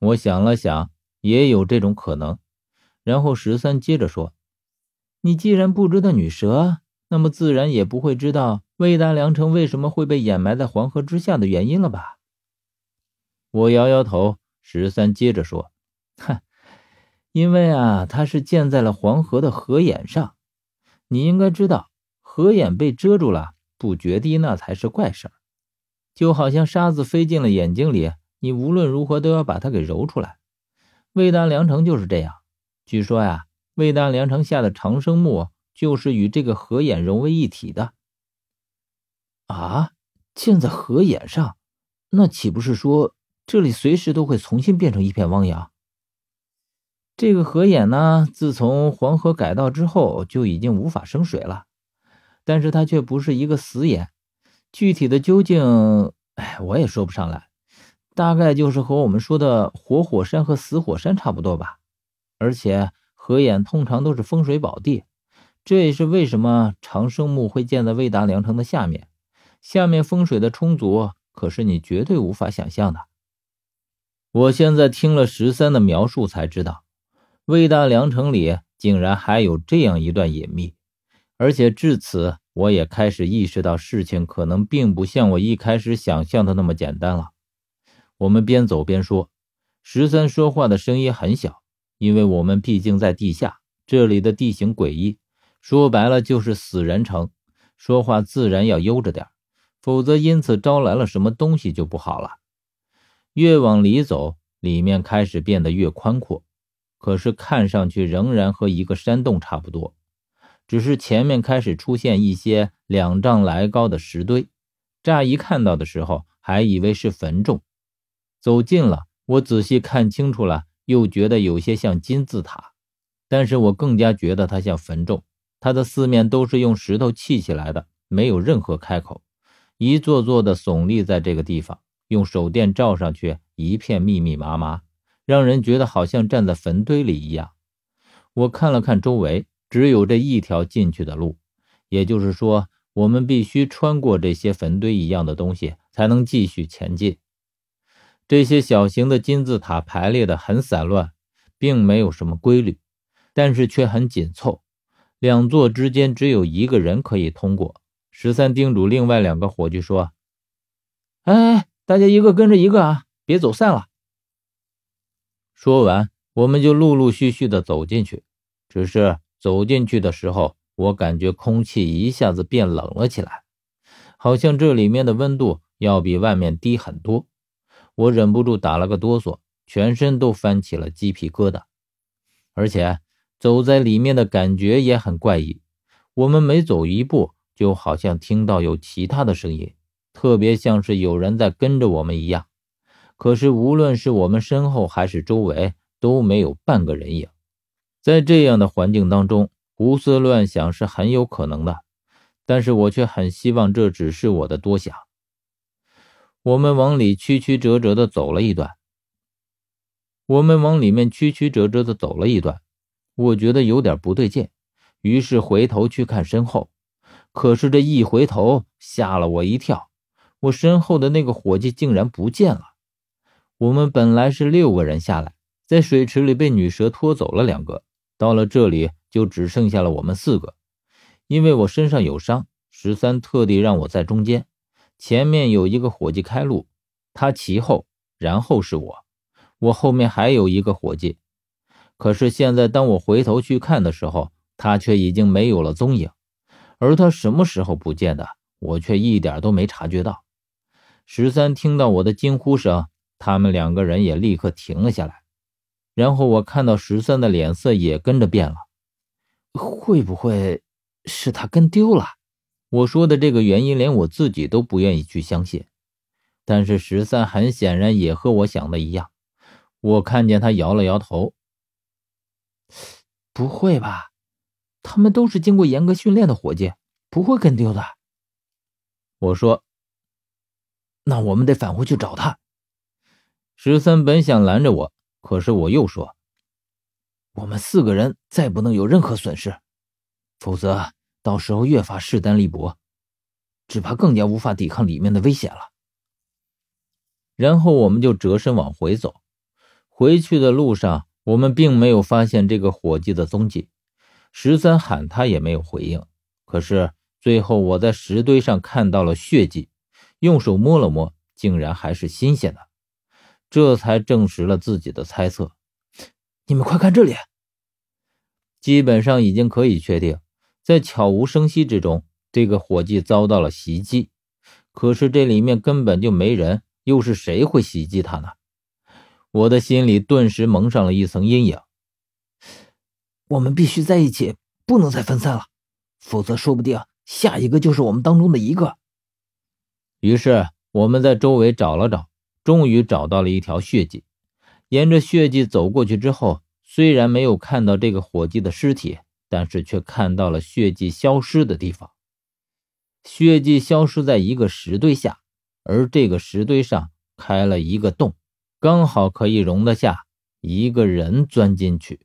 我想了想，也有这种可能。然后十三接着说：“你既然不知道女蛇，那么自然也不会知道魏大良城为什么会被掩埋在黄河之下的原因了吧？”我摇摇头。十三接着说：“哼，因为啊，它是建在了黄河的河眼上。你应该知道，河眼被遮住了，不决堤那才是怪事儿。就好像沙子飞进了眼睛里。”你无论如何都要把它给揉出来。魏大良城就是这样。据说呀，魏大良城下的长生木就是与这个河眼融为一体的。啊，建在河眼上，那岂不是说这里随时都会重新变成一片汪洋？这个河眼呢，自从黄河改道之后就已经无法生水了，但是它却不是一个死眼。具体的究竟，哎，我也说不上来。大概就是和我们说的活火山和死火山差不多吧，而且河眼通常都是风水宝地，这也是为什么长生墓会建在魏达良城的下面。下面风水的充足，可是你绝对无法想象的。我现在听了十三的描述，才知道魏大良城里竟然还有这样一段隐秘，而且至此，我也开始意识到事情可能并不像我一开始想象的那么简单了。我们边走边说，十三说话的声音很小，因为我们毕竟在地下，这里的地形诡异，说白了就是死人城，说话自然要悠着点，否则因此招来了什么东西就不好了。越往里走，里面开始变得越宽阔，可是看上去仍然和一个山洞差不多，只是前面开始出现一些两丈来高的石堆，乍一看到的时候还以为是坟冢。走近了，我仔细看清楚了，又觉得有些像金字塔，但是我更加觉得它像坟冢。它的四面都是用石头砌起来的，没有任何开口，一座座的耸立在这个地方，用手电照上去，一片密密麻麻，让人觉得好像站在坟堆里一样。我看了看周围，只有这一条进去的路，也就是说，我们必须穿过这些坟堆一样的东西，才能继续前进。这些小型的金字塔排列的很散乱，并没有什么规律，但是却很紧凑。两座之间只有一个人可以通过。十三叮嘱另外两个伙计说：“哎，大家一个跟着一个啊，别走散了。”说完，我们就陆陆续续的走进去。只是走进去的时候，我感觉空气一下子变冷了起来，好像这里面的温度要比外面低很多。我忍不住打了个哆嗦，全身都翻起了鸡皮疙瘩，而且走在里面的感觉也很怪异。我们每走一步，就好像听到有其他的声音，特别像是有人在跟着我们一样。可是无论是我们身后还是周围，都没有半个人影。在这样的环境当中，胡思乱想是很有可能的，但是我却很希望这只是我的多想。我们往里曲曲折折的走了一段，我们往里面曲曲折折的走了一段，我觉得有点不对劲，于是回头去看身后，可是这一回头吓了我一跳，我身后的那个伙计竟然不见了。我们本来是六个人下来，在水池里被女蛇拖走了两个，到了这里就只剩下了我们四个，因为我身上有伤，十三特地让我在中间。前面有一个伙计开路，他其后，然后是我，我后面还有一个伙计。可是现在当我回头去看的时候，他却已经没有了踪影。而他什么时候不见的，我却一点都没察觉到。十三听到我的惊呼声，他们两个人也立刻停了下来。然后我看到十三的脸色也跟着变了，会不会是他跟丢了？我说的这个原因，连我自己都不愿意去相信。但是十三很显然也和我想的一样。我看见他摇了摇头。不会吧？他们都是经过严格训练的伙计，不会跟丢的。我说：“那我们得返回去找他。”十三本想拦着我，可是我又说：“我们四个人再不能有任何损失，否则……”到时候越发势单力薄，只怕更加无法抵抗里面的危险了。然后我们就折身往回走，回去的路上，我们并没有发现这个伙计的踪迹。十三喊他也没有回应。可是最后我在石堆上看到了血迹，用手摸了摸，竟然还是新鲜的，这才证实了自己的猜测。你们快看这里！基本上已经可以确定，在悄无声息之中，这个伙计遭到了袭击。可是这里面根本就没人，又是谁会袭击他呢？我的心里顿时蒙上了一层阴影。我们必须在一起，不能再分散了，否则说不定下一个就是我们当中的一个。于是我们在周围找了找，终于找到了一条血迹。沿着血迹走过去之后，虽然没有看到这个伙计的尸体，但是却看到了血迹消失的地方。血迹消失在一个石堆下，而这个石堆上开了一个洞。刚好可以容得下一个人钻进去。